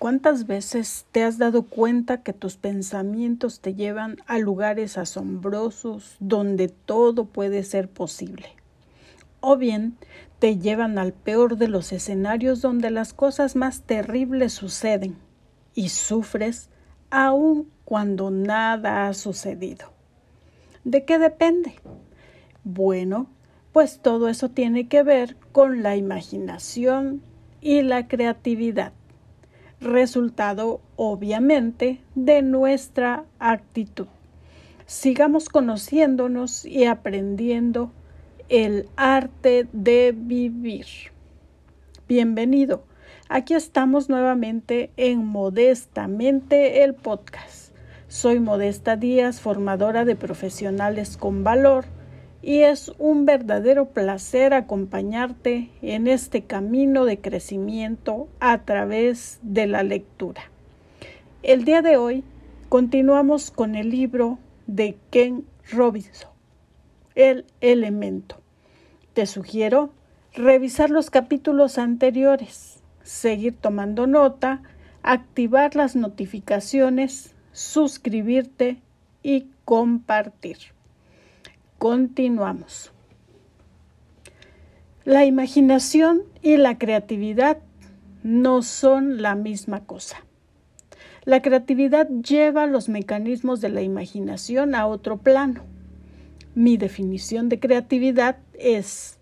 ¿Cuántas veces te has dado cuenta que tus pensamientos te llevan a lugares asombrosos donde todo puede ser posible? O bien te llevan al peor de los escenarios donde las cosas más terribles suceden y sufres aun cuando nada ha sucedido. ¿De qué depende? Bueno, pues todo eso tiene que ver con la imaginación y la creatividad resultado obviamente de nuestra actitud. Sigamos conociéndonos y aprendiendo el arte de vivir. Bienvenido. Aquí estamos nuevamente en Modestamente el podcast. Soy Modesta Díaz, formadora de profesionales con valor y es un verdadero placer acompañarte en este camino de crecimiento a través de la lectura. El día de hoy continuamos con el libro de Ken Robinson, El elemento. Te sugiero revisar los capítulos anteriores, seguir tomando nota, activar las notificaciones, suscribirte y compartir. Continuamos. La imaginación y la creatividad no son la misma cosa. La creatividad lleva los mecanismos de la imaginación a otro plano. Mi definición de creatividad es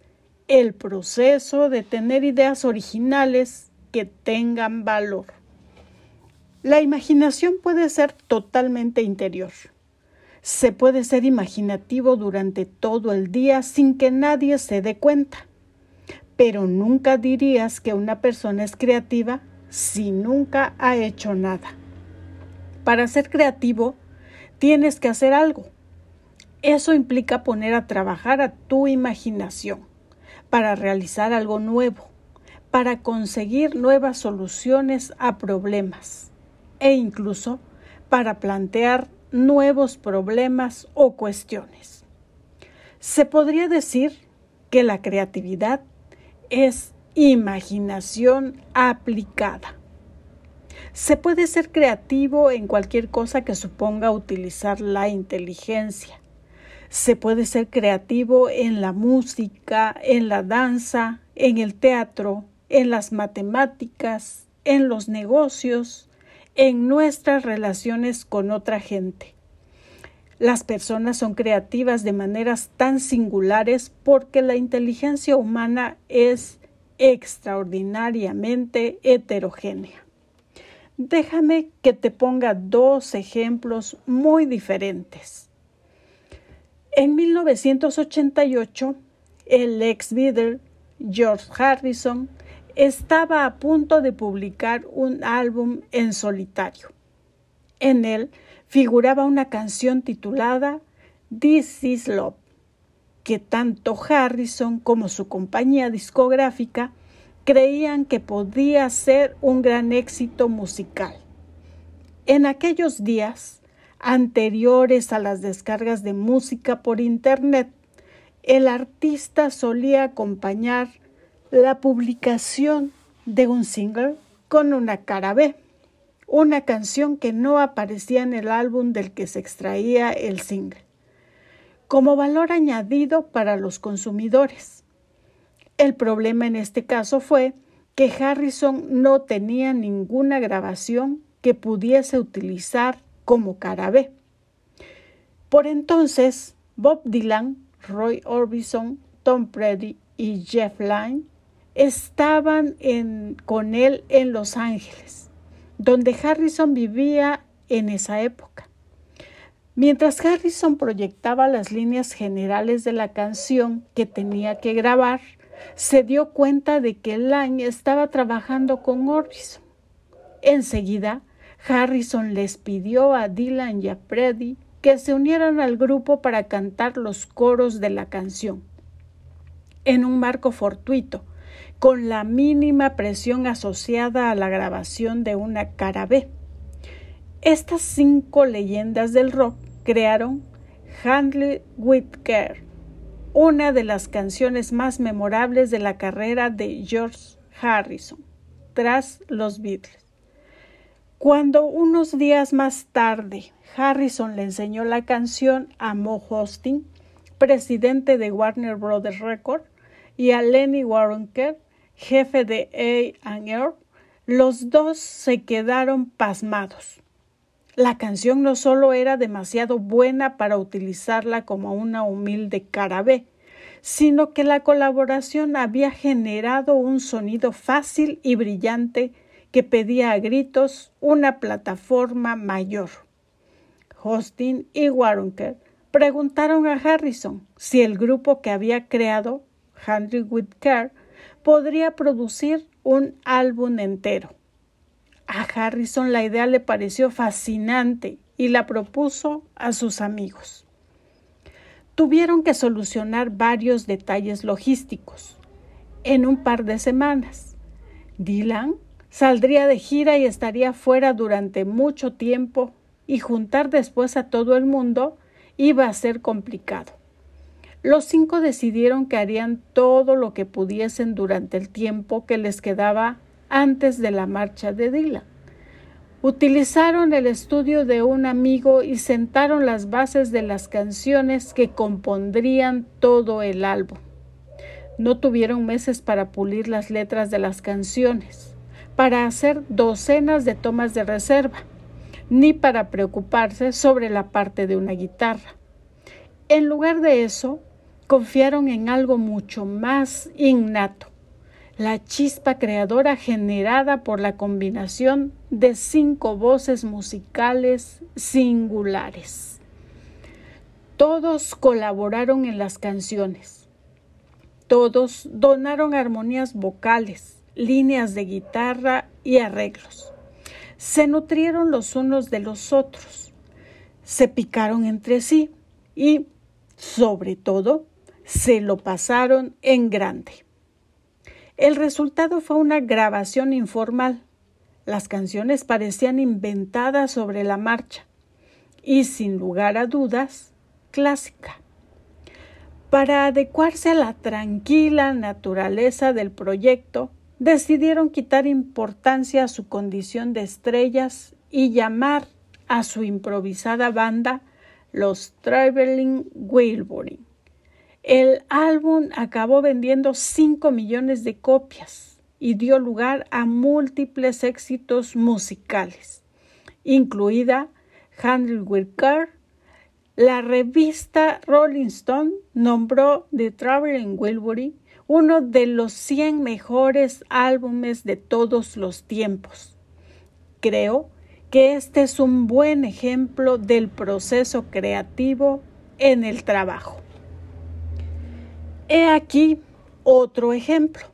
el proceso de tener ideas originales que tengan valor. La imaginación puede ser totalmente interior se puede ser imaginativo durante todo el día sin que nadie se dé cuenta. Pero nunca dirías que una persona es creativa si nunca ha hecho nada. Para ser creativo, tienes que hacer algo. Eso implica poner a trabajar a tu imaginación para realizar algo nuevo, para conseguir nuevas soluciones a problemas e incluso para plantear nuevos problemas o cuestiones. Se podría decir que la creatividad es imaginación aplicada. Se puede ser creativo en cualquier cosa que suponga utilizar la inteligencia. Se puede ser creativo en la música, en la danza, en el teatro, en las matemáticas, en los negocios, en nuestras relaciones con otra gente. Las personas son creativas de maneras tan singulares porque la inteligencia humana es extraordinariamente heterogénea. Déjame que te ponga dos ejemplos muy diferentes. En 1988, el ex Beatle George Harrison estaba a punto de publicar un álbum en solitario. En él figuraba una canción titulada This is Love, que tanto Harrison como su compañía discográfica creían que podía ser un gran éxito musical. En aquellos días, anteriores a las descargas de música por Internet, el artista solía acompañar la publicación de un single con una cara B, una canción que no aparecía en el álbum del que se extraía el single, como valor añadido para los consumidores. El problema en este caso fue que Harrison no tenía ninguna grabación que pudiese utilizar como cara B. Por entonces, Bob Dylan, Roy Orbison, Tom Petty y Jeff Lynne estaban con él en Los Ángeles, donde Harrison vivía en esa época. Mientras Harrison proyectaba las líneas generales de la canción que tenía que grabar, se dio cuenta de que Lang estaba trabajando con Orbison. Enseguida, Harrison les pidió a Dylan y a Freddy que se unieran al grupo para cantar los coros de la canción. En un marco fortuito, con la mínima presión asociada a la grabación de una cara B. Estas cinco leyendas del rock crearon Handle with Care, una de las canciones más memorables de la carrera de George Harrison, tras los Beatles. Cuando unos días más tarde Harrison le enseñó la canción a Mo Hosting, presidente de Warner Brothers Record, y a Lenny Waronker, jefe de A&R, los dos se quedaron pasmados. La canción no solo era demasiado buena para utilizarla como una humilde cara B, sino que la colaboración había generado un sonido fácil y brillante que pedía a gritos una plataforma mayor. Hostin y Waronker preguntaron a Harrison si el grupo que había creado, Henry Care, podría producir un álbum entero. A Harrison la idea le pareció fascinante y la propuso a sus amigos. Tuvieron que solucionar varios detalles logísticos en un par de semanas. Dylan saldría de gira y estaría fuera durante mucho tiempo y juntar después a todo el mundo iba a ser complicado. Los cinco decidieron que harían todo lo que pudiesen durante el tiempo que les quedaba antes de la marcha de Dylan. Utilizaron el estudio de un amigo y sentaron las bases de las canciones que compondrían todo el álbum. No tuvieron meses para pulir las letras de las canciones, para hacer docenas de tomas de reserva, ni para preocuparse sobre la parte de una guitarra. En lugar de eso, confiaron en algo mucho más innato, la chispa creadora generada por la combinación de cinco voces musicales singulares. Todos colaboraron en las canciones. Todos donaron armonías vocales, líneas de guitarra y arreglos. Se nutrieron los unos de los otros. Se picaron entre sí y, sobre todo, se lo pasaron en grande. El resultado fue una grabación informal. Las canciones parecían inventadas sobre la marcha y, sin lugar a dudas, clásica. Para adecuarse a la tranquila naturaleza del proyecto, decidieron quitar importancia a su condición de estrellas y llamar a su improvisada banda los Traveling Wilbury. El álbum acabó vendiendo 5 millones de copias y dio lugar a múltiples éxitos musicales, incluida Handle with Care. La revista Rolling Stone nombró The Traveling Wilbury uno de los 100 mejores álbumes de todos los tiempos. Creo que este es un buen ejemplo del proceso creativo en el trabajo. He aquí otro ejemplo,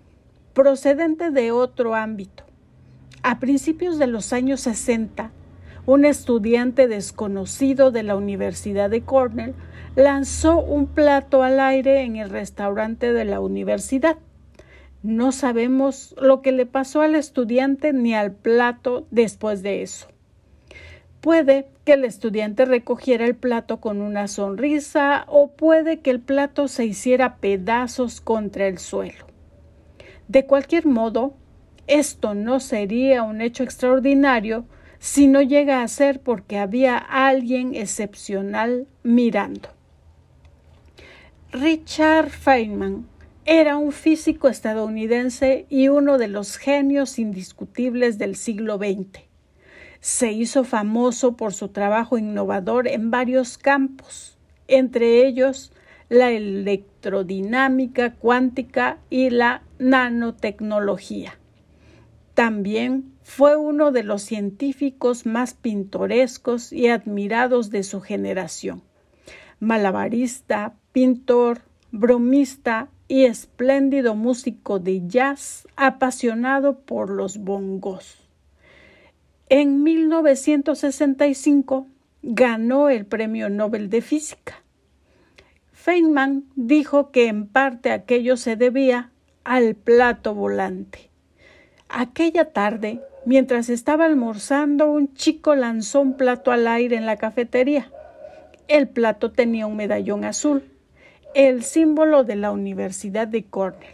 procedente de otro ámbito. A principios de los años 60, un estudiante desconocido de la Universidad de Cornell lanzó un plato al aire en el restaurante de la universidad. No sabemos lo que le pasó al estudiante ni al plato después de eso. Puede que el estudiante recogiera el plato con una sonrisa o puede que el plato se hiciera pedazos contra el suelo. De cualquier modo, esto no sería un hecho extraordinario si no llega a ser porque había alguien excepcional mirando. Richard Feynman era un físico estadounidense y uno de los genios indiscutibles del siglo XX se hizo famoso por su trabajo innovador en varios campos, entre ellos la electrodinámica cuántica y la nanotecnología. También fue uno de los científicos más pintorescos y admirados de su generación. Malabarista, pintor, bromista y espléndido músico de jazz apasionado por los bongos. En 1965 ganó el Premio Nobel de Física. Feynman dijo que en parte aquello se debía al plato volante. Aquella tarde, mientras estaba almorzando, un chico lanzó un plato al aire en la cafetería. El plato tenía un medallón azul, el símbolo de la Universidad de Cornell.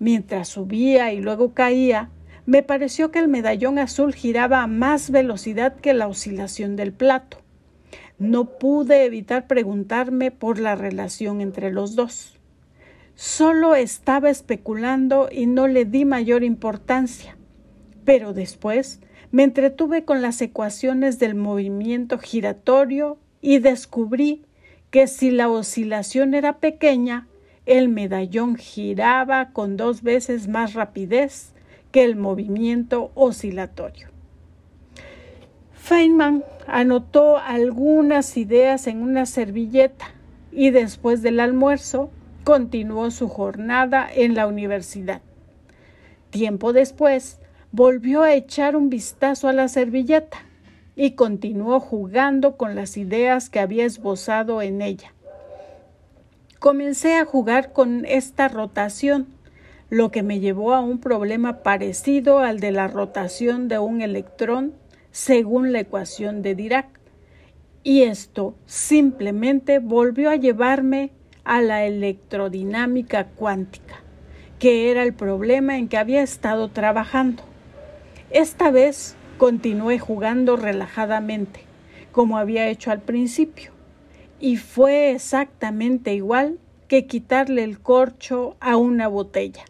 Mientras subía y luego caía, me pareció que el medallón azul giraba a más velocidad que la oscilación del plato. No pude evitar preguntarme por la relación entre los dos. Solo estaba especulando y no le di mayor importancia. Pero después me entretuve con las ecuaciones del movimiento giratorio y descubrí que si la oscilación era pequeña, el medallón giraba con dos veces más rapidez que el movimiento oscilatorio. Feynman anotó algunas ideas en una servilleta y después del almuerzo continuó su jornada en la universidad. Tiempo después, volvió a echar un vistazo a la servilleta y continuó jugando con las ideas que había esbozado en ella. Comencé a jugar con esta rotación, lo que me llevó a un problema parecido al de la rotación de un electrón según la ecuación de Dirac. Y esto simplemente volvió a llevarme a la electrodinámica cuántica, que era el problema en que había estado trabajando. Esta vez continué jugando relajadamente, como había hecho al principio, y fue exactamente igual que quitarle el corcho a una botella.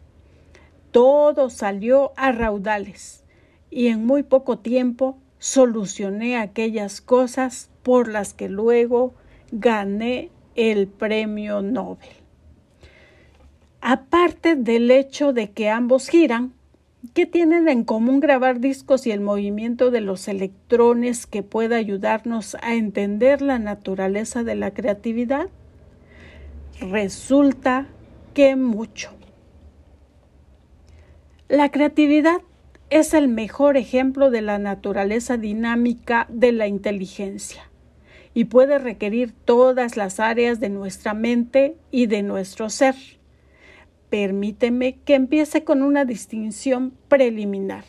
Todo salió a raudales, y en muy poco tiempo solucioné aquellas cosas por las que luego gané el premio Nobel. Aparte del hecho de que ambos giran, ¿qué tienen en común grabar discos y el movimiento de los electrones que pueda ayudarnos a entender la naturaleza de la creatividad? Resulta que mucho. La creatividad es el mejor ejemplo de la naturaleza dinámica de la inteligencia y puede requerir todas las áreas de nuestra mente y de nuestro ser. Permíteme que empiece con una distinción preliminar.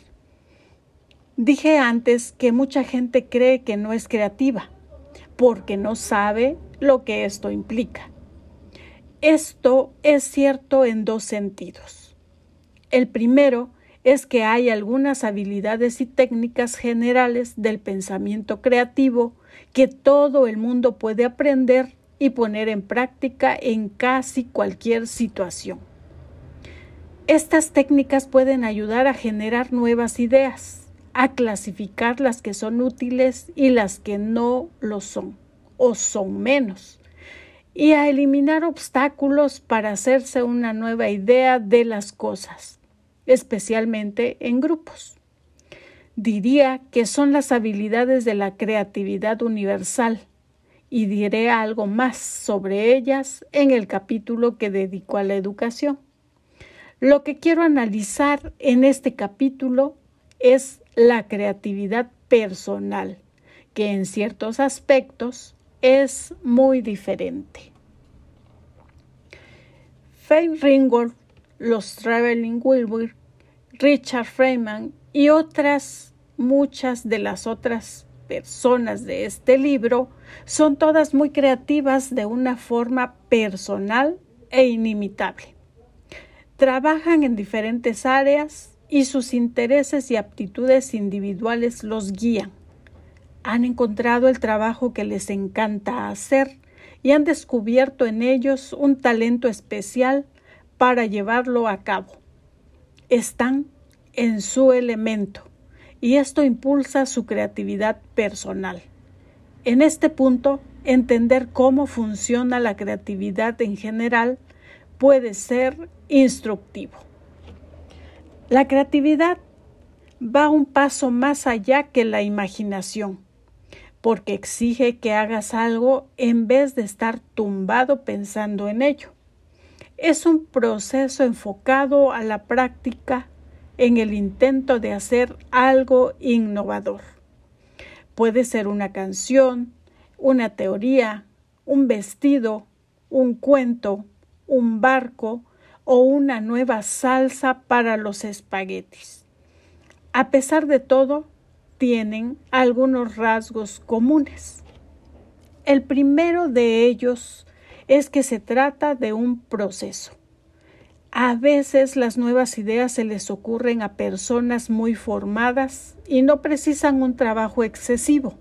Dije antes que mucha gente cree que no es creativa porque no sabe lo que esto implica. Esto es cierto en dos sentidos. El primero es que hay algunas habilidades y técnicas generales del pensamiento creativo que todo el mundo puede aprender y poner en práctica en casi cualquier situación. Estas técnicas pueden ayudar a generar nuevas ideas, a clasificar las que son útiles y las que no lo son, o son menos, y a eliminar obstáculos para hacerse una nueva idea de las cosas, especialmente en grupos diría que son las habilidades de la creatividad universal y diré algo más sobre ellas en el capítulo que dedico a la educación. Lo que quiero analizar en este capítulo es la creatividad personal, que en ciertos aspectos es muy diferente. Faye Ringgold, los Traveling Wilbur, Richard Freeman y otras, muchas de las otras personas de este libro son todas muy creativas de una forma personal e inimitable. Trabajan en diferentes áreas y sus intereses y aptitudes individuales los guían. Han encontrado el trabajo que les encanta hacer y han descubierto en ellos un talento especial para llevarlo a cabo. Están en su elemento y esto impulsa su creatividad personal. En este punto, entender cómo funciona la creatividad en general puede ser instructivo. La creatividad va un paso más allá que la imaginación, porque exige que hagas algo en vez de estar tumbado pensando en ello. Es un proceso enfocado a la práctica en el intento de hacer algo innovador. Puede ser una canción, una teoría, un vestido, un cuento, un barco o una nueva salsa para los espaguetis. A pesar de todo, tienen algunos rasgos comunes. El primero de ellos es que se trata de un proceso. A veces las nuevas ideas se les ocurren a personas muy formadas y no precisan un trabajo excesivo.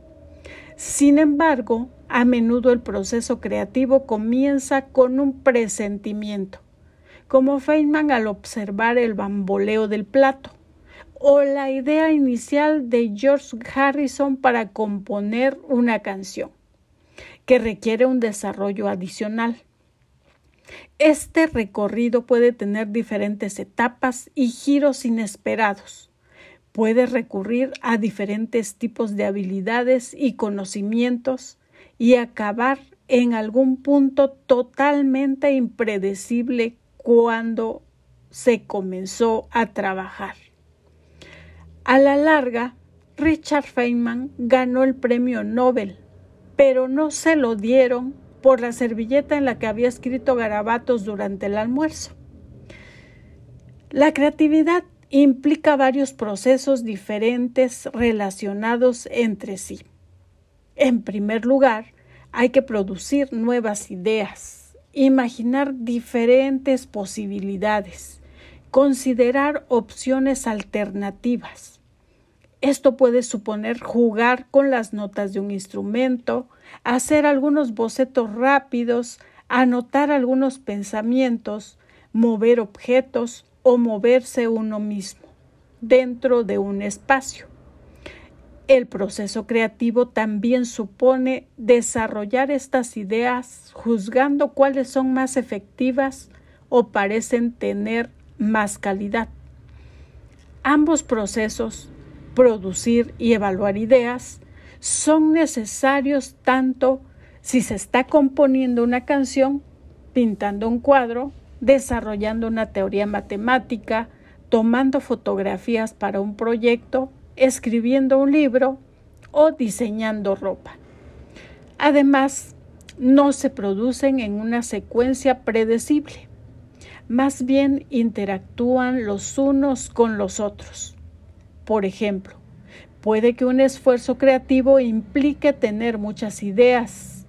Sin embargo, a menudo el proceso creativo comienza con un presentimiento, como Feynman al observar el bamboleo del plato, o la idea inicial de George Harrison para componer una canción, que requiere un desarrollo adicional. Este recorrido puede tener diferentes etapas y giros inesperados. Puede recurrir a diferentes tipos de habilidades y conocimientos y acabar en algún punto totalmente impredecible cuando se comenzó a trabajar. A la larga, Richard Feynman ganó el premio Nobel, pero no se lo dieron por la servilleta en la que había escrito garabatos durante el almuerzo. La creatividad implica varios procesos diferentes relacionados entre sí. En primer lugar, hay que producir nuevas ideas, imaginar diferentes posibilidades, considerar opciones alternativas. Esto puede suponer jugar con las notas de un instrumento, hacer algunos bocetos rápidos, anotar algunos pensamientos, mover objetos o moverse uno mismo dentro de un espacio. El proceso creativo también supone desarrollar estas ideas juzgando cuáles son más efectivas o parecen tener más calidad. Ambos procesos, producir y evaluar ideas, son necesarios tanto si se está componiendo una canción, pintando un cuadro, desarrollando una teoría matemática, tomando fotografías para un proyecto, escribiendo un libro o diseñando ropa. Además, no se producen en una secuencia predecible, más bien interactúan los unos con los otros. Por ejemplo, Puede que un esfuerzo creativo implique tener muchas ideas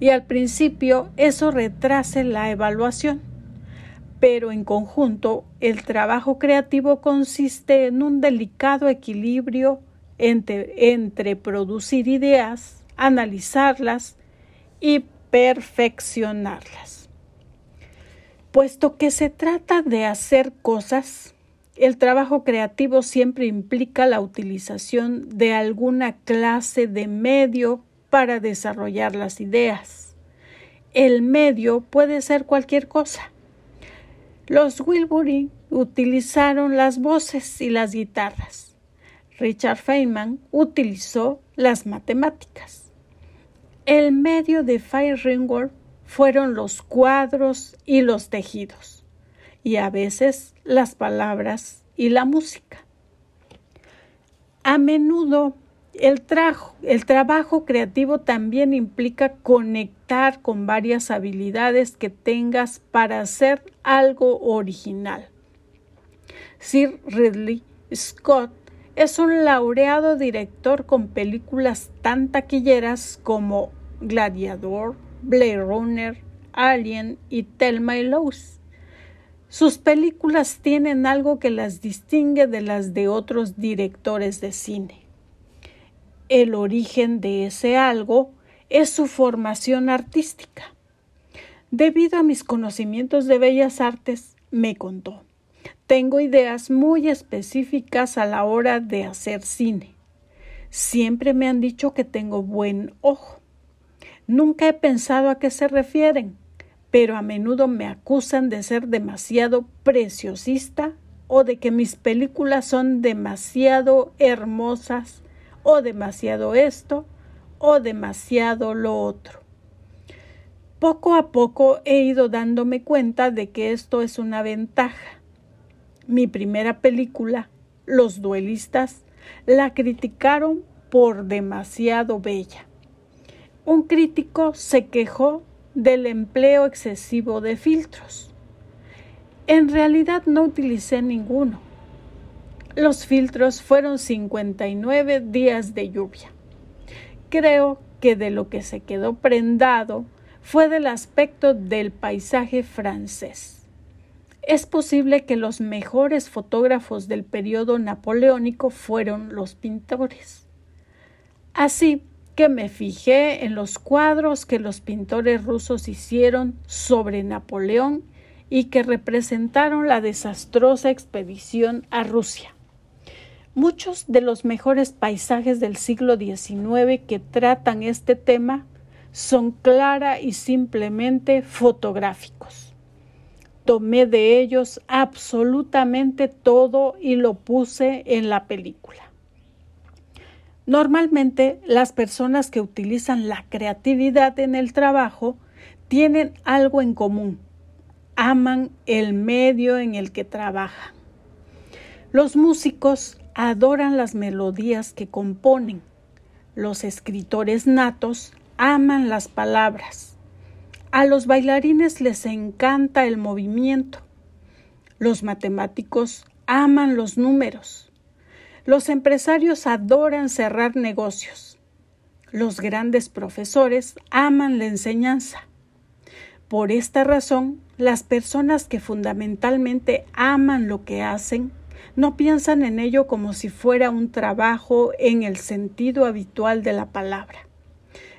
y al principio eso retrase la evaluación. Pero en conjunto, el trabajo creativo consiste en un delicado equilibrio entre, entre producir ideas, analizarlas y perfeccionarlas. Puesto que se trata de hacer cosas, el trabajo creativo siempre implica la utilización de alguna clase de medio para desarrollar las ideas. El medio puede ser cualquier cosa. Los Wilbury utilizaron las voces y las guitarras. Richard Feynman utilizó las matemáticas. El medio de Ringwald fueron los cuadros y los tejidos y a veces las palabras y la música. A menudo el, el, trabajo creativo también implica conectar con varias habilidades que tengas para hacer algo original. Sir Ridley Scott es un laureado director con películas tan taquilleras como Gladiador, Blade Runner, Alien y Thelma y Lois. Sus películas tienen algo que las distingue de las de otros directores de cine. El origen de ese algo es su formación artística. Debido a mis conocimientos de bellas artes, me contó, tengo ideas muy específicas a la hora de hacer cine. Siempre me han dicho que tengo buen ojo. Nunca he pensado a qué se refieren, pero a menudo me acusan de ser demasiado preciosista o de que mis películas son demasiado hermosas o demasiado esto o demasiado lo otro. Poco a poco he ido dándome cuenta de que esto es una ventaja. Mi primera película, Los duelistas, la criticaron por demasiado bella. Un crítico se quejó del empleo excesivo de filtros. En realidad no utilicé ninguno. Los filtros fueron 59 días de lluvia. Creo que de lo que se quedó prendado fue del aspecto del paisaje francés. es posible que los mejores fotógrafos del periodo napoleónico fueron los pintores. Así que me fijé en los cuadros que los pintores rusos hicieron sobre Napoleón y que representaron la desastrosa expedición a Rusia. Muchos de los mejores paisajes del siglo XIX que tratan este tema son clara y simplemente fotográficos. Tomé de ellos absolutamente todo y lo puse en la película. Normalmente las personas que utilizan la creatividad en el trabajo tienen algo en común. Aman el medio en el que trabajan. Los músicos adoran las melodías que componen. Los escritores natos aman las palabras. A los bailarines les encanta el movimiento. Los matemáticos aman los números. Los empresarios adoran cerrar negocios. Los grandes profesores aman la enseñanza. Por esta razón, las personas que fundamentalmente aman lo que hacen no piensan en ello como si fuera un trabajo en el sentido habitual de la palabra.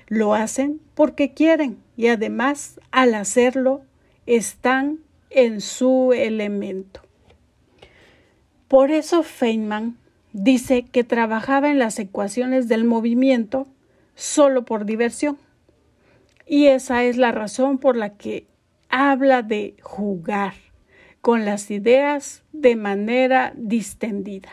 Lo hacen porque quieren y además al hacerlo están en su elemento. Por eso Feynman dice que trabajaba en las ecuaciones del movimiento solo por diversión. Y esa es la razón por la que habla de jugar con las ideas de manera distendida.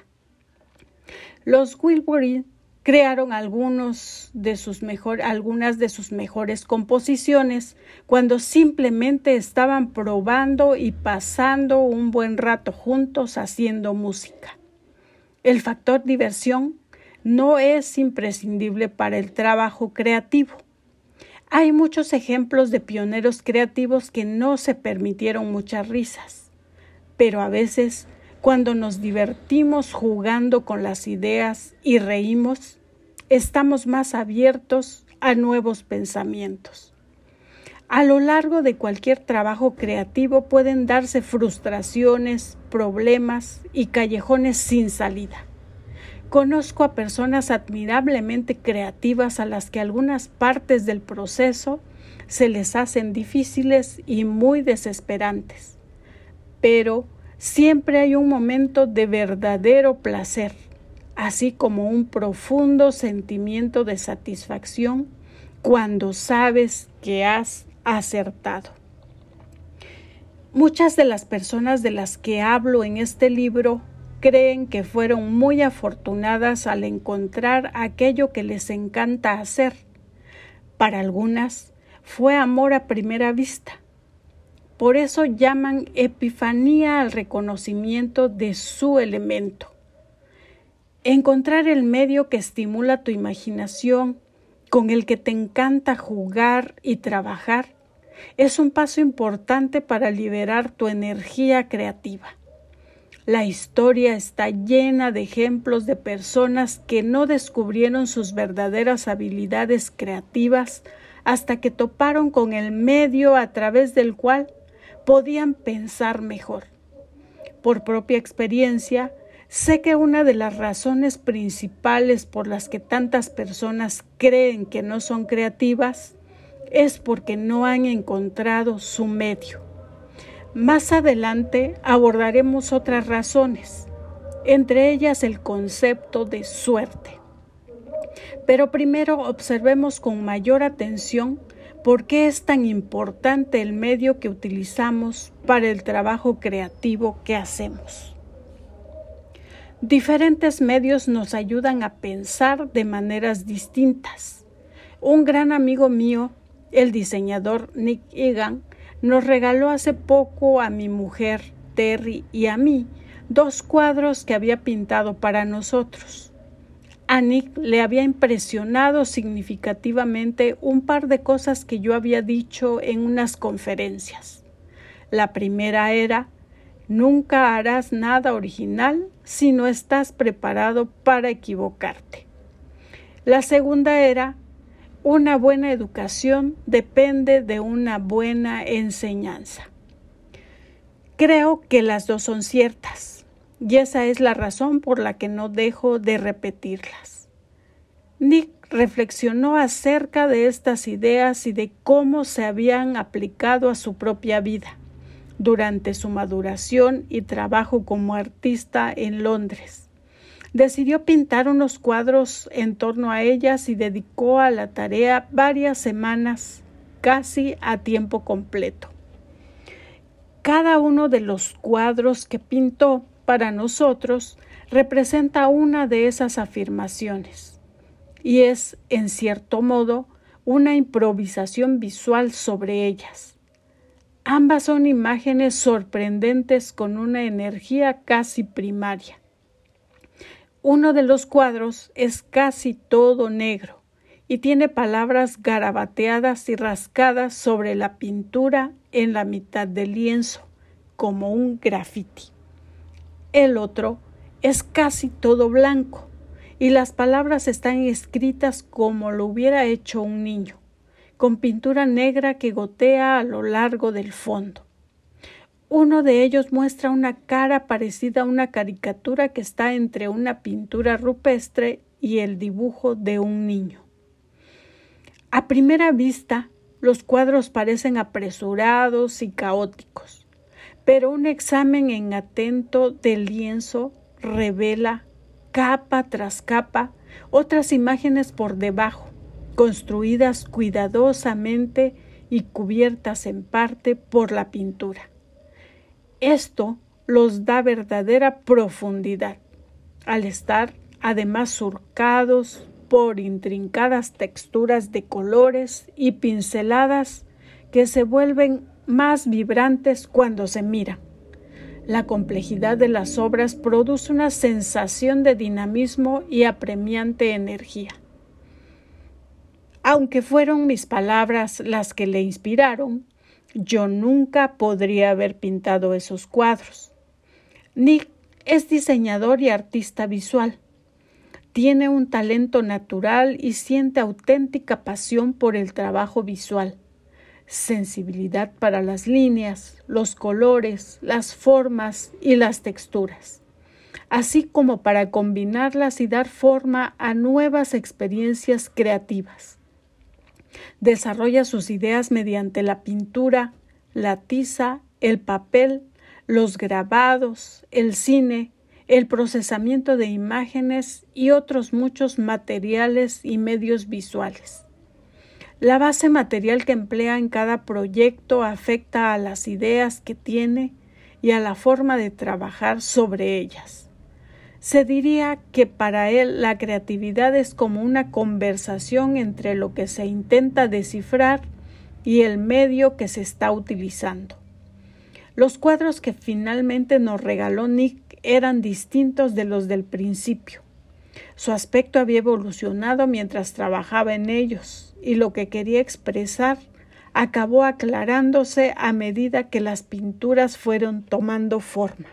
Los Wilbury crearon algunos de sus algunas de sus mejores composiciones cuando simplemente estaban probando y pasando un buen rato juntos haciendo música. El factor diversión no es imprescindible para el trabajo creativo. Hay muchos ejemplos de pioneros creativos que no se permitieron muchas risas pero a veces cuando nos divertimos jugando con las ideas y reímos, estamos más abiertos a nuevos pensamientos. A lo largo de cualquier trabajo creativo pueden darse frustraciones, problemas y callejones sin salida. Conozco a personas admirablemente creativas a las que algunas partes del proceso se les hacen difíciles y muy desesperantes pero siempre hay un momento de verdadero placer, así como un profundo sentimiento de satisfacción cuando sabes que has acertado. Muchas de las personas de las que hablo en este libro creen que fueron muy afortunadas al encontrar aquello que les encanta hacer. Para algunas fue amor a primera vista, por eso llaman epifanía al reconocimiento de su elemento. Encontrar el medio que estimula tu imaginación, con el que te encanta jugar y trabajar, es un paso importante para liberar tu energía creativa. La historia está llena de ejemplos de personas que no descubrieron sus verdaderas habilidades creativas hasta que toparon con el medio a través del cual podían pensar mejor. Por propia experiencia, sé que una de las razones principales por las que tantas personas creen que no son creativas es porque no han encontrado su medio. Más adelante abordaremos otras razones, entre ellas el concepto de suerte. Pero primero observemos con mayor atención ¿Por qué es tan importante el medio que utilizamos para el trabajo creativo que hacemos? Diferentes medios nos ayudan a pensar de maneras distintas. Un gran amigo mío, el diseñador Nick Egan, nos regaló hace poco a mi mujer, Terry, y a mí dos cuadros que había pintado para nosotros. A Nick le había impresionado significativamente un par de cosas que yo había dicho en unas conferencias. La primera era Nunca harás nada original si no estás preparado para equivocarte. La segunda era Una buena educación depende de una buena enseñanza. Creo que las dos son ciertas y esa es la razón por la que no dejo de repetirlas. Nick reflexionó acerca de estas ideas y de cómo se habían aplicado a su propia vida durante su maduración y trabajo como artista en Londres. Decidió pintar unos cuadros en torno a ellas y dedicó a la tarea varias semanas, casi a tiempo completo. Cada uno de los cuadros que pintó para nosotros representa una de esas afirmaciones y es, en cierto modo, una improvisación visual sobre ellas. Ambas son imágenes sorprendentes con una energía casi primaria. Uno de los cuadros es casi todo negro y tiene palabras garabateadas y rascadas sobre la pintura en la mitad del lienzo, como un graffiti. El otro es casi todo blanco y las palabras están escritas como lo hubiera hecho un niño, con pintura negra que gotea a lo largo del fondo. Uno de ellos muestra una cara parecida a una caricatura que está entre una pintura rupestre y el dibujo de un niño. A primera vista, los cuadros parecen apresurados y caóticos, pero un examen en atento del lienzo revela capa tras capa otras imágenes por debajo, construidas cuidadosamente y cubiertas en parte por la pintura. Esto los da verdadera profundidad, al estar además surcados por intrincadas texturas de colores y pinceladas que se vuelven más vibrantes cuando se miran. La complejidad de las obras produce una sensación de dinamismo y apremiante energía. Aunque fueron mis palabras las que le inspiraron, yo nunca podría haber pintado esos cuadros. Nick es diseñador y artista visual. Tiene un talento natural y siente auténtica pasión por el trabajo visual, sensibilidad para las líneas, los colores, las formas y las texturas, así como para combinarlas y dar forma a nuevas experiencias creativas. Desarrolla sus ideas mediante la pintura, la tiza, el papel, los grabados, el cine, el procesamiento de imágenes y otros muchos materiales y medios visuales. La base material que emplea en cada proyecto afecta a las ideas que tiene y a la forma de trabajar sobre ellas. Se diría que para él la creatividad es como una conversación entre lo que se intenta descifrar y el medio que se está utilizando. Los cuadros que finalmente nos regaló Nick eran distintos de los del principio. Su aspecto había evolucionado mientras trabajaba en ellos, y lo que quería expresar acabó aclarándose a medida que las pinturas fueron tomando forma.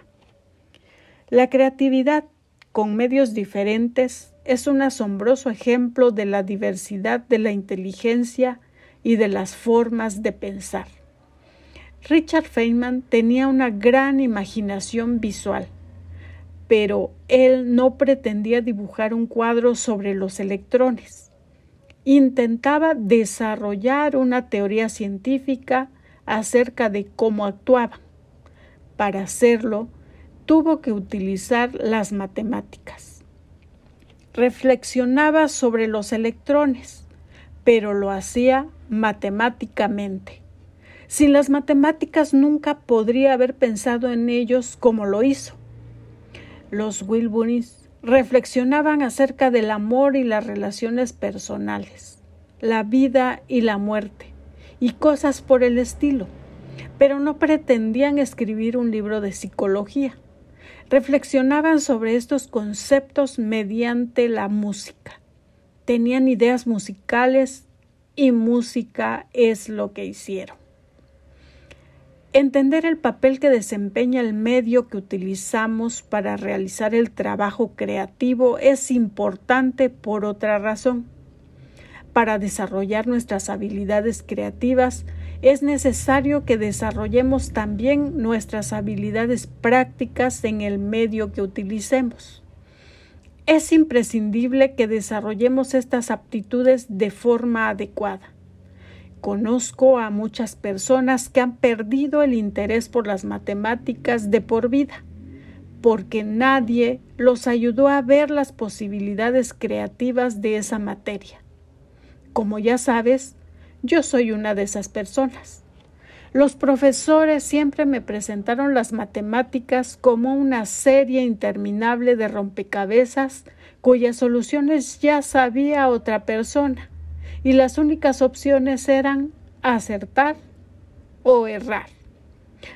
La creatividad, con medios diferentes, es un asombroso ejemplo de la diversidad de la inteligencia y de las formas de pensar. Richard Feynman tenía una gran imaginación visual pero él no pretendía dibujar un cuadro sobre los electrones. Intentaba desarrollar una teoría científica acerca de cómo actuaban. Para hacerlo, tuvo que utilizar las matemáticas. Reflexionaba sobre los electrones, pero lo hacía matemáticamente. Sin las matemáticas nunca podría haber pensado en ellos como lo hizo los Wilburys reflexionaban acerca del amor y las relaciones personales, la vida y la muerte, y cosas por el estilo, pero no pretendían escribir un libro de psicología. Reflexionaban sobre estos conceptos mediante la música. Tenían ideas musicales y música es lo que hicieron. Entender el papel que desempeña el medio que utilizamos para realizar el trabajo creativo es importante por otra razón. Para desarrollar nuestras habilidades creativas es necesario que desarrollemos también nuestras habilidades prácticas en el medio que utilicemos. Es imprescindible que desarrollemos estas aptitudes de forma adecuada. Conozco a muchas personas que han perdido el interés por las matemáticas de por vida, porque nadie los ayudó a ver las posibilidades creativas de esa materia. Como ya sabes, yo soy una de esas personas. Los profesores siempre me presentaron las matemáticas como una serie interminable de rompecabezas cuyas soluciones ya sabía otra persona y las únicas opciones eran acertar o errar.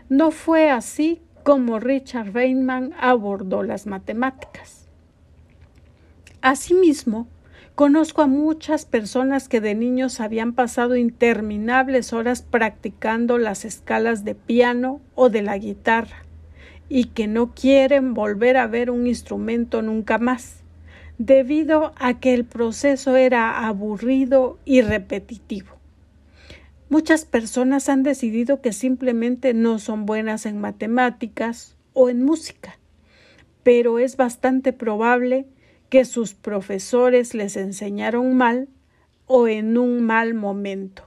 No fue así como Richard Feynman abordó las matemáticas. Asimismo, Conozco a muchas personas que de niños habían pasado interminables horas practicando las escalas de piano o de la guitarra y que no quieren volver a ver un instrumento nunca más, debido a que el proceso era aburrido y repetitivo. Muchas personas han decidido que simplemente no son buenas en matemáticas o en música, pero es bastante probable que sus profesores les enseñaron mal o en un mal momento.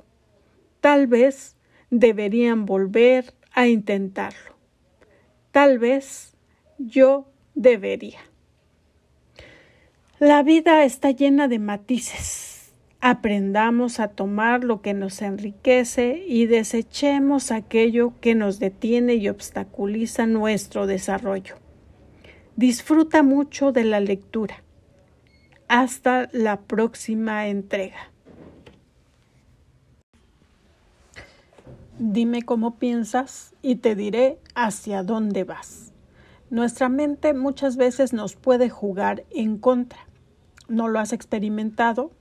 Tal vez deberían volver a intentarlo. Tal vez yo debería. La vida está llena de matices. Aprendamos a tomar lo que nos enriquece y desechemos aquello que nos detiene y obstaculiza nuestro desarrollo. Disfruta mucho de la lectura. Hasta la próxima entrega. Dime cómo piensas y te diré hacia dónde vas. Nuestra mente muchas veces nos puede jugar en contra. ¿No lo has experimentado?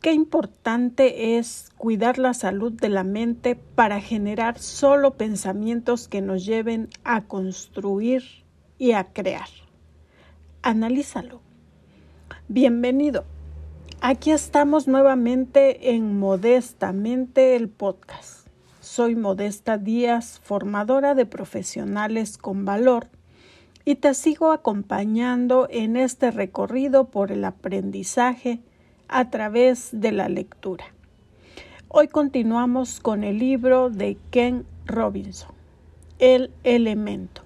Qué importante es cuidar la salud de la mente para generar solo pensamientos que nos lleven a construir y a crear. Analízalo. Bienvenido. Aquí estamos nuevamente en Modestamente el podcast. Soy Modesta Díaz, formadora de profesionales con valor, y te sigo acompañando en este recorrido por el aprendizaje a través de la lectura. Hoy continuamos con el libro de Ken Robinson, El elemento.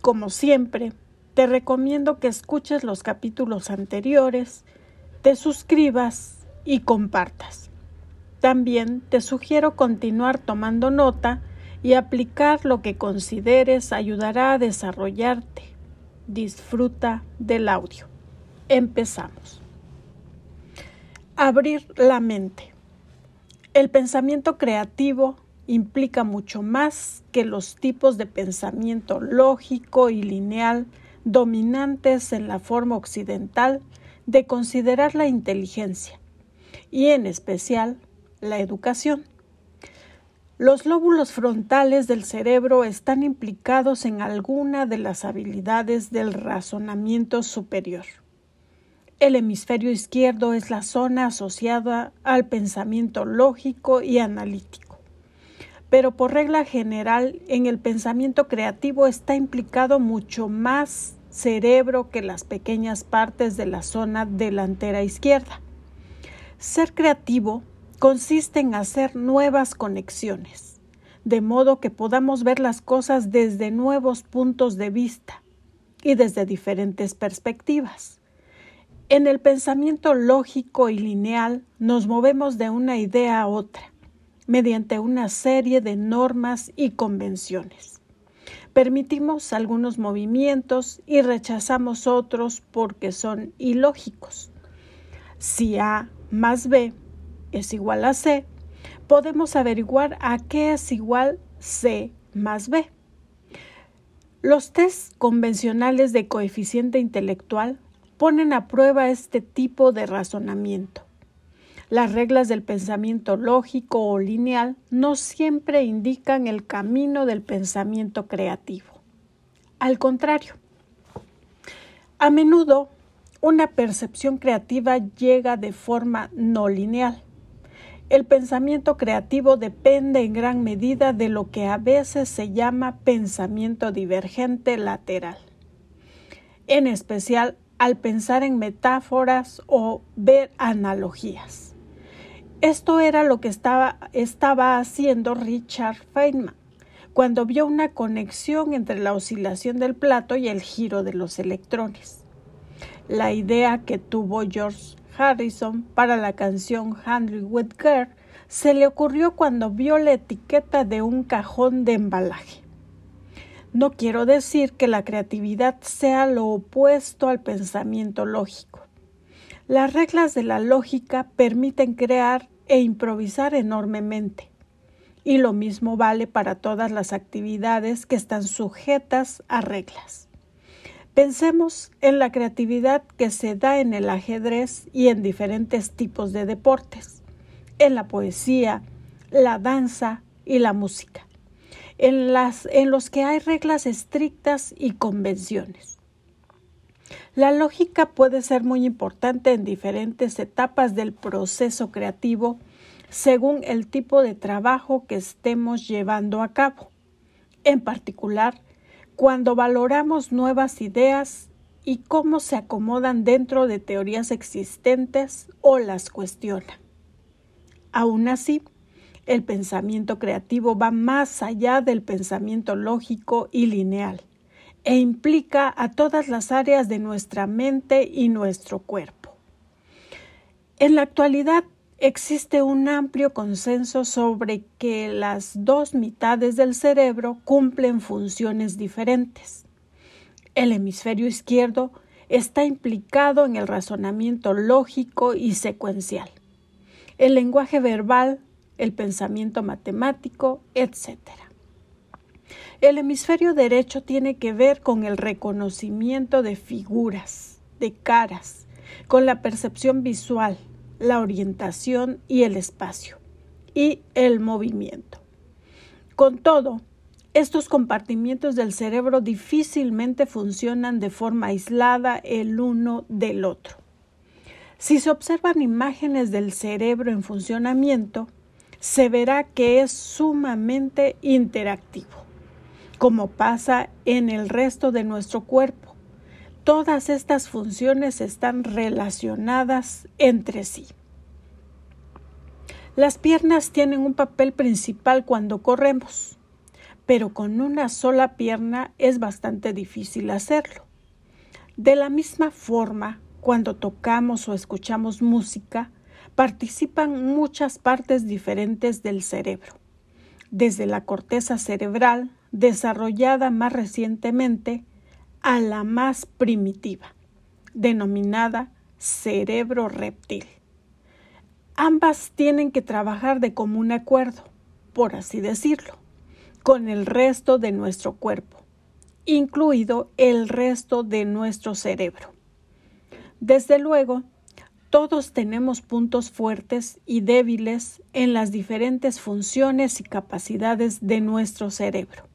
Como siempre, te recomiendo que escuches los capítulos anteriores, te suscribas y compartas. También te sugiero continuar tomando nota y aplicar lo que consideres ayudará a desarrollarte. Disfruta del audio. Empezamos. Abrir la mente. El pensamiento creativo implica mucho más que los tipos de pensamiento lógico y lineal dominantes en la forma occidental de considerar la inteligencia y en especial la educación. Los lóbulos frontales del cerebro están implicados en alguna de las habilidades del razonamiento superior. El hemisferio izquierdo es la zona asociada al pensamiento lógico y analítico pero por regla general en el pensamiento creativo está implicado mucho más cerebro que las pequeñas partes de la zona delantera izquierda. Ser creativo consiste en hacer nuevas conexiones, de modo que podamos ver las cosas desde nuevos puntos de vista y desde diferentes perspectivas. En el pensamiento lógico y lineal nos movemos de una idea a otra mediante una serie de normas y convenciones. Permitimos algunos movimientos y rechazamos otros porque son ilógicos. Si A más B es igual a C, podemos averiguar a qué es igual C más B. Los test convencionales de coeficiente intelectual ponen a prueba este tipo de razonamiento. Las reglas del pensamiento lógico o lineal no siempre indican el camino del pensamiento creativo. Al contrario, a menudo una percepción creativa llega de forma no lineal. el pensamiento creativo depende en gran medida de lo que a veces se llama pensamiento divergente lateral, en especial al pensar en metáforas o ver analogías. Esto era lo que estaba, estaba haciendo Richard Feynman cuando vio una conexión entre la oscilación del plato y el giro de los electrones. La idea que tuvo George Harrison para la canción Henry with se le ocurrió cuando vio la etiqueta de un cajón de embalaje. No quiero decir que la creatividad sea lo opuesto al pensamiento lógico. Las reglas de la lógica permiten crear e improvisar enormemente. Y lo mismo vale para todas las actividades que están sujetas a reglas. Pensemos en la creatividad que se da en el ajedrez y en diferentes tipos de deportes, en la poesía, la danza y la música, en, las, en los que hay reglas estrictas y convenciones. La lógica puede ser muy importante en diferentes etapas del proceso creativo según el tipo de trabajo que estemos llevando a cabo. En particular, cuando valoramos nuevas ideas y cómo se acomodan dentro de teorías existentes o las cuestionan. Aún así, el pensamiento creativo va más allá del pensamiento lógico y lineal e implica a todas las áreas de nuestra mente y nuestro cuerpo. En la actualidad existe un amplio consenso sobre que las dos mitades del cerebro cumplen funciones diferentes. El hemisferio izquierdo está implicado en el razonamiento lógico y secuencial, el lenguaje verbal, el pensamiento matemático, etc. El hemisferio derecho tiene que ver con el reconocimiento de figuras, de caras, con la percepción visual, la orientación y el espacio, y el movimiento. Con todo, estos compartimientos del cerebro difícilmente funcionan de forma aislada el uno del otro. Si se observan imágenes del cerebro en funcionamiento, se verá que es sumamente interactivo, como pasa en el resto de nuestro cuerpo Todas estas funciones están relacionadas entre sí. Las piernas tienen un papel principal cuando corremos, pero con una sola pierna es bastante difícil hacerlo. De la misma forma, cuando tocamos o escuchamos música, participan muchas partes diferentes del cerebro, desde la corteza cerebral, desarrollada más recientemente, a la más primitiva, denominada cerebro reptil. Ambas tienen que trabajar de común acuerdo, por así decirlo, con el resto de nuestro cuerpo, incluido el resto de nuestro cerebro. Desde luego, todos tenemos puntos fuertes y débiles en las diferentes funciones y capacidades de nuestro cerebro.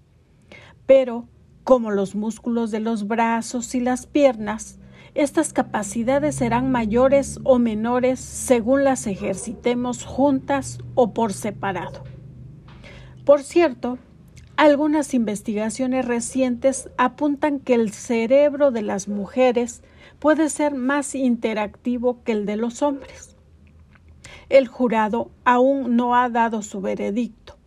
Pero como los músculos de los brazos y las piernas, estas capacidades serán mayores o menores según las ejercitemos juntas o por separado. Por cierto, algunas investigaciones recientes apuntan que el cerebro de las mujeres puede ser más interactivo que el de los hombres. El jurado aún no ha dado su veredicto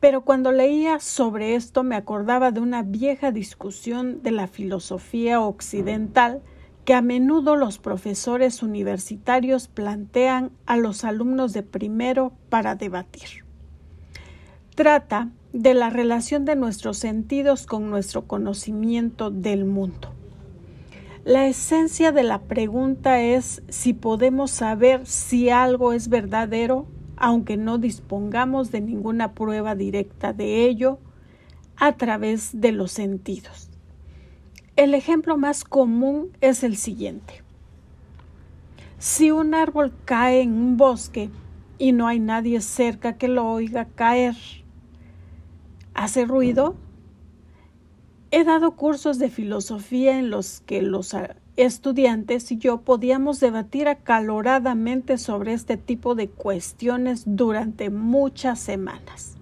pero cuando leía sobre esto me acordaba de una vieja discusión de la filosofía occidental que a menudo los profesores universitarios plantean a los alumnos de primero para debatir. Trata de la relación de nuestros sentidos con nuestro conocimiento del mundo. La esencia de la pregunta es si podemos saber si algo es verdadero aunque no dispongamos de ninguna prueba directa de ello, a través de los sentidos. El ejemplo más común es el siguiente. Si un árbol cae en un bosque y no hay nadie cerca que lo oiga caer, ¿hace ruido? He dado cursos de filosofía en los que los estudiantes y yo podíamos debatir acaloradamente sobre este tipo de cuestiones durante muchas semanas.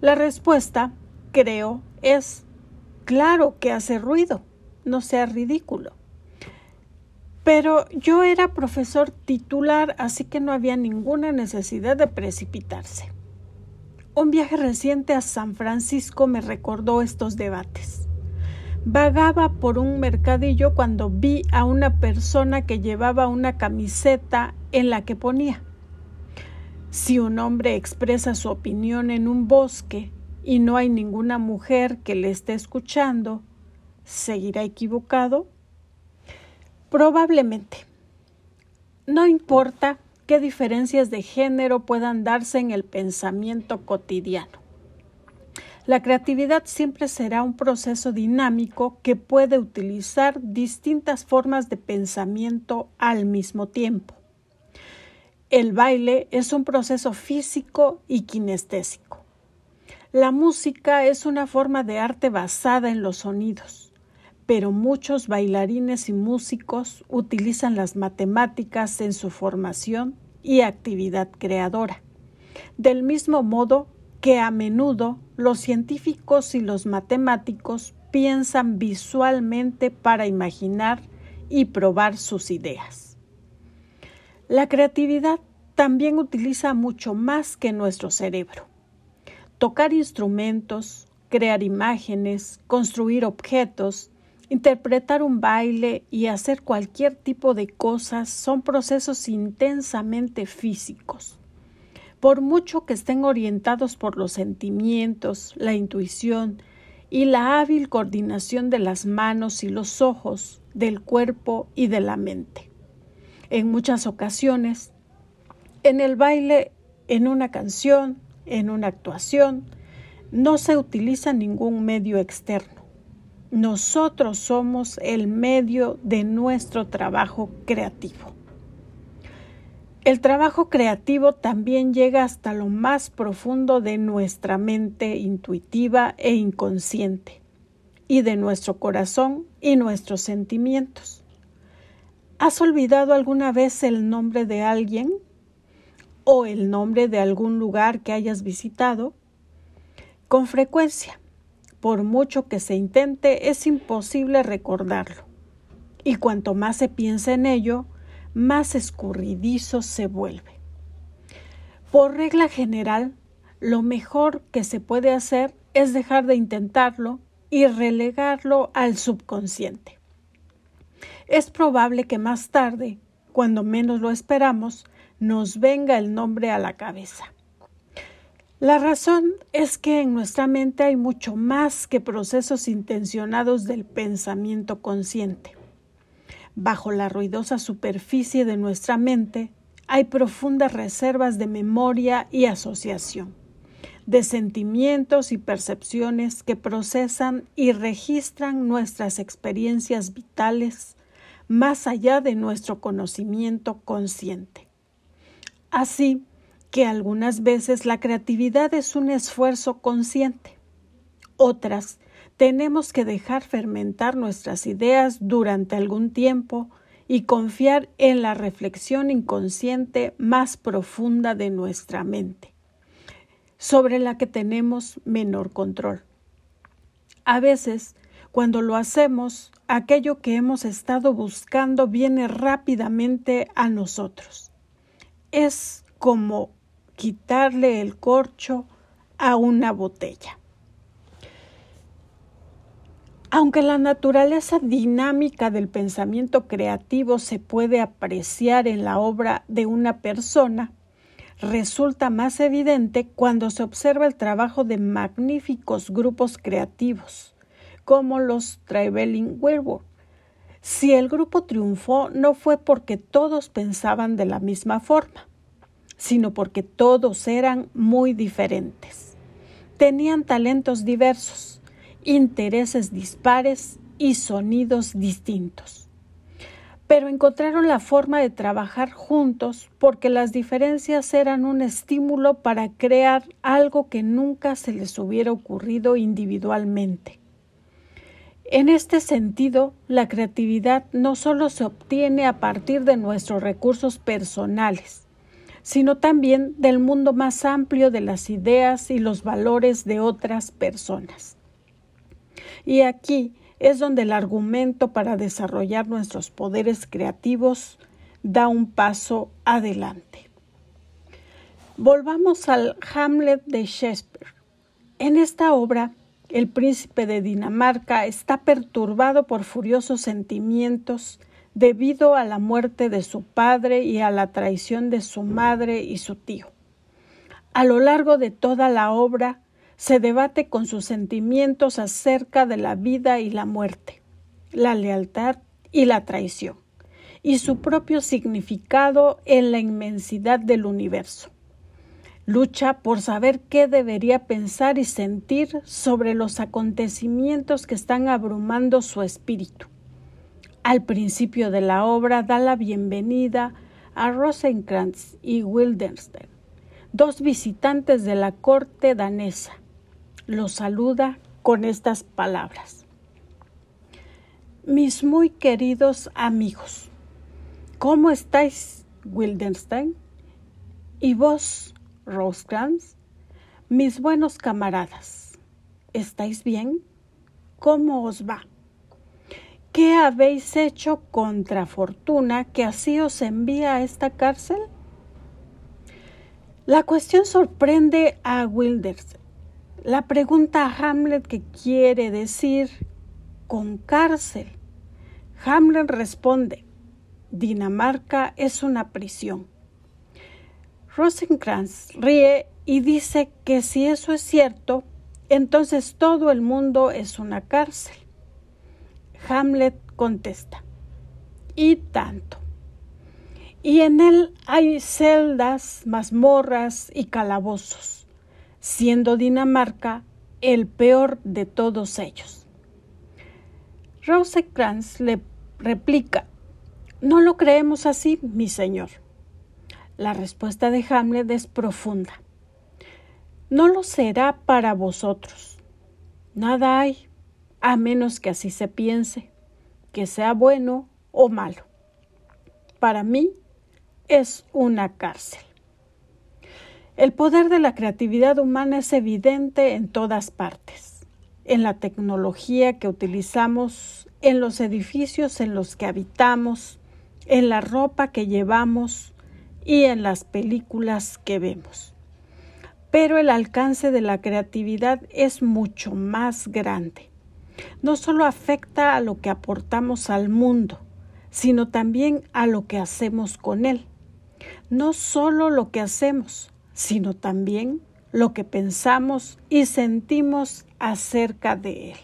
La respuesta, creo, es claro que hace ruido, no sea ridículo. Pero yo era profesor titular, así que no había ninguna necesidad de precipitarse. Un viaje reciente a San Francisco me recordó estos debates. Vagaba por un mercadillo cuando vi a una persona que llevaba una camiseta en la que ponía si un hombre expresa su opinión en un bosque y no hay ninguna mujer que le esté escuchando, ¿seguirá equivocado? Probablemente. No importa qué diferencias de género puedan darse en el pensamiento cotidiano. La creatividad siempre será un proceso dinámico que puede utilizar distintas formas de pensamiento al mismo tiempo. El baile es un proceso físico y kinestésico. La música es una forma de arte basada en los sonidos, pero muchos bailarines y músicos utilizan las matemáticas en su formación y actividad creadora. Del mismo modo que a menudo los científicos y los matemáticos piensan visualmente para imaginar y probar sus ideas. La creatividad también utiliza mucho más que nuestro cerebro. Tocar instrumentos, crear imágenes, construir objetos, interpretar un baile y hacer cualquier tipo de cosas son procesos intensamente físicos por mucho que estén orientados por los sentimientos, la intuición y la hábil coordinación de las manos y los ojos, del cuerpo y de la mente. En muchas ocasiones, en el baile, en una canción, en una actuación, no se utiliza ningún medio externo. Nosotros somos el medio de nuestro trabajo creativo. El trabajo creativo también llega hasta lo más profundo de nuestra mente intuitiva e inconsciente y de nuestro corazón y nuestros sentimientos. ¿Has olvidado alguna vez el nombre de alguien o el nombre de algún lugar que hayas visitado? Con frecuencia, por mucho que se intente, es imposible recordarlo. Y cuanto más se piensa en ello, más escurridizo se vuelve. Por regla general, lo mejor que se puede hacer es dejar de intentarlo y relegarlo al subconsciente. Es probable que más tarde, cuando menos lo esperamos, nos venga el nombre a la cabeza. La razón es que en nuestra mente hay mucho más que procesos intencionados del pensamiento consciente. Bajo la ruidosa superficie de nuestra mente hay profundas reservas de memoria y asociación, de sentimientos y percepciones que procesan y registran nuestras experiencias vitales más allá de nuestro conocimiento consciente. Así que algunas veces la creatividad es un esfuerzo consciente, otras tenemos que dejar fermentar nuestras ideas durante algún tiempo y confiar en la reflexión inconsciente más profunda de nuestra mente, sobre la que tenemos menor control. A veces, cuando lo hacemos, aquello que hemos estado buscando viene rápidamente a nosotros. Es como quitarle el corcho a una botella. Aunque la naturaleza dinámica del pensamiento creativo se puede apreciar en la obra de una persona, resulta más evidente cuando se observa el trabajo de magníficos grupos creativos, como los Traveling Wilbur. Si el grupo triunfó no fue porque todos pensaban de la misma forma, sino porque todos eran muy diferentes. Tenían talentos diversos intereses dispares y sonidos distintos. Pero encontraron la forma de trabajar juntos porque las diferencias eran un estímulo para crear algo que nunca se les hubiera ocurrido individualmente. En este sentido, la creatividad no solo se obtiene a partir de nuestros recursos personales, sino también del mundo más amplio de las ideas y los valores de otras personas. Y aquí es donde el argumento para desarrollar nuestros poderes creativos da un paso adelante. Volvamos al Hamlet de Shakespeare. En esta obra, el príncipe de Dinamarca está perturbado por furiosos sentimientos debido a la muerte de su padre y a la traición de su madre y su tío. A lo largo de toda la obra se debate con sus sentimientos acerca de la vida y la muerte, la lealtad y la traición, y su propio significado en la inmensidad del universo. Lucha por saber qué debería pensar y sentir sobre los acontecimientos que están abrumando su espíritu al principio de la obra da la bienvenida a Rosenkrantz y Wildenstein, dos visitantes de la corte danesa. Los saluda con estas palabras. Mis muy queridos amigos, ¿cómo estáis, Wildenstein? ¿Y vos, Rosenkrantz? Mis buenos camaradas, ¿estáis bien? ¿Cómo os va? ¿Qué habéis hecho contra Fortuna que así os envía a esta cárcel? La cuestión sorprende a Wilders. La pregunta a Hamlet que quiere decir con cárcel. Hamlet responde, Dinamarca es una prisión. Rosencrantz ríe y dice que si eso es cierto, entonces todo el mundo es una cárcel. Hamlet contesta, y tanto. Y en él hay celdas, mazmorras y calabozos, siendo Dinamarca el peor de todos ellos. Rosencrantz le replica, no lo creemos así, mi señor. La respuesta de Hamlet es profunda. No lo será para vosotros. Nada hay a menos que así se piense, que sea bueno o malo. Para mí es una cárcel. El poder de la creatividad humana es evidente en todas partes, en la tecnología que utilizamos, en los edificios en los que habitamos, en la ropa que llevamos y en las películas que vemos. Pero el alcance de la creatividad es mucho más grande no solo afecta a lo que aportamos al mundo, sino también a lo que hacemos con él. No solo lo que hacemos, sino también lo que pensamos y sentimos acerca de él.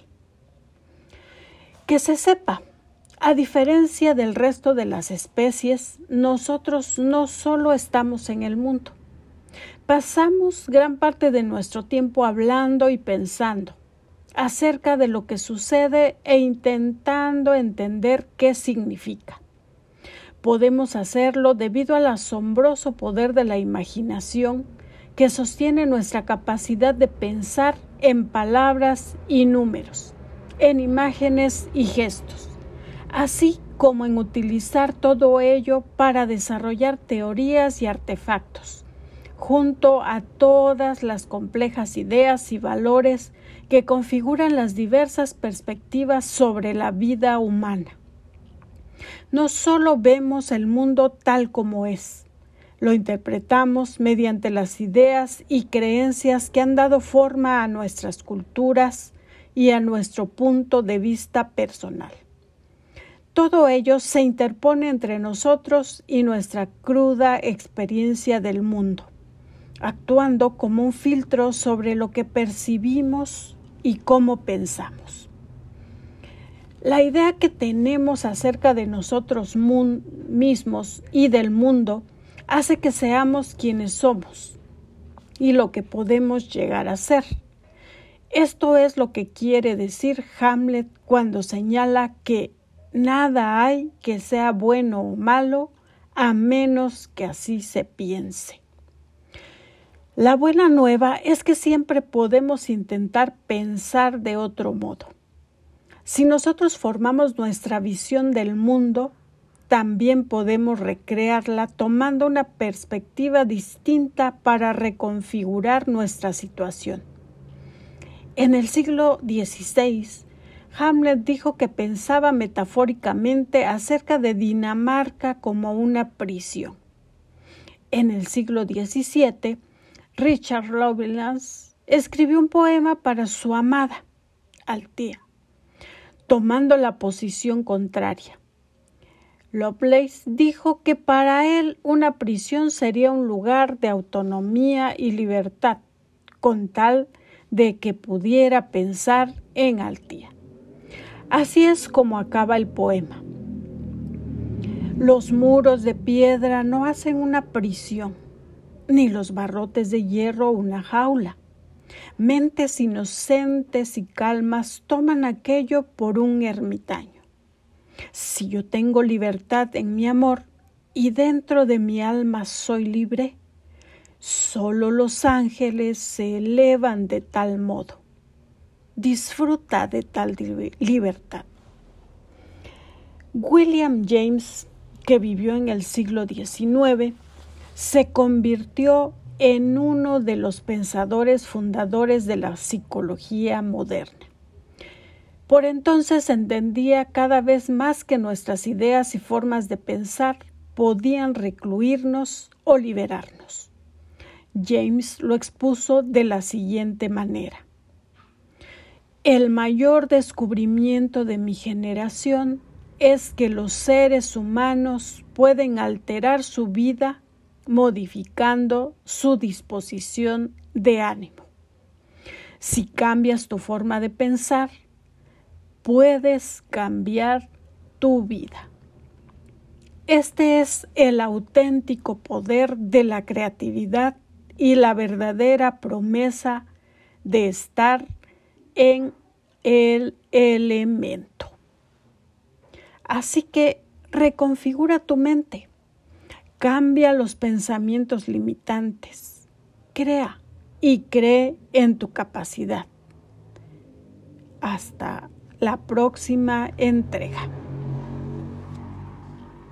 Que se sepa, a diferencia del resto de las especies, nosotros no solo estamos en el mundo, pasamos gran parte de nuestro tiempo hablando y pensando acerca de lo que sucede e intentando entender qué significa. Podemos hacerlo debido al asombroso poder de la imaginación que sostiene nuestra capacidad de pensar en palabras y números, en imágenes y gestos, así como en utilizar todo ello para desarrollar teorías y artefactos, junto a todas las complejas ideas y valores que configuran las diversas perspectivas sobre la vida humana. No solo vemos el mundo tal como es, lo interpretamos mediante las ideas y creencias que han dado forma a nuestras culturas y a nuestro punto de vista personal. Todo ello se interpone entre nosotros y nuestra cruda experiencia del mundo, actuando como un filtro sobre lo que percibimos y cómo pensamos. La idea que tenemos acerca de nosotros mismos y del mundo hace que seamos quienes somos y lo que podemos llegar a ser. Esto es lo que quiere decir Hamlet cuando señala que nada hay que sea bueno o malo a menos que así se piense. La buena nueva es que siempre podemos intentar pensar de otro modo. Si nosotros formamos nuestra visión del mundo, también podemos recrearla tomando una perspectiva distinta para reconfigurar nuestra situación. En el siglo XVI, Hamlet dijo que pensaba metafóricamente acerca de Dinamarca como una prisión. En el siglo XVII, Richard Lovelace escribió un poema para su amada, Altía, tomando la posición contraria. Lovelace dijo que para él una prisión sería un lugar de autonomía y libertad, con tal de que pudiera pensar en Altía. Así es como acaba el poema. Los muros de piedra no hacen una prisión, ni los barrotes de hierro una jaula. Mentes inocentes y calmas toman aquello por un ermitaño. Si yo tengo libertad en mi amor y dentro de mi alma soy libre, solo los ángeles se elevan de tal modo. Disfruta de tal libertad. William James, que vivió en el siglo XIX, se convirtió en uno de los pensadores fundadores de la psicología moderna. Por entonces entendía cada vez más que nuestras ideas y formas de pensar podían recluirnos o liberarnos. James lo expuso de la siguiente manera. El mayor descubrimiento de mi generación es que los seres humanos pueden alterar su vida modificando su disposición de ánimo. Si cambias tu forma de pensar, puedes cambiar tu vida. Este es el auténtico poder de la creatividad y la verdadera promesa de estar en el elemento. Así que reconfigura tu mente, cambia los pensamientos limitantes, crea y cree en tu capacidad. Hasta la próxima entrega.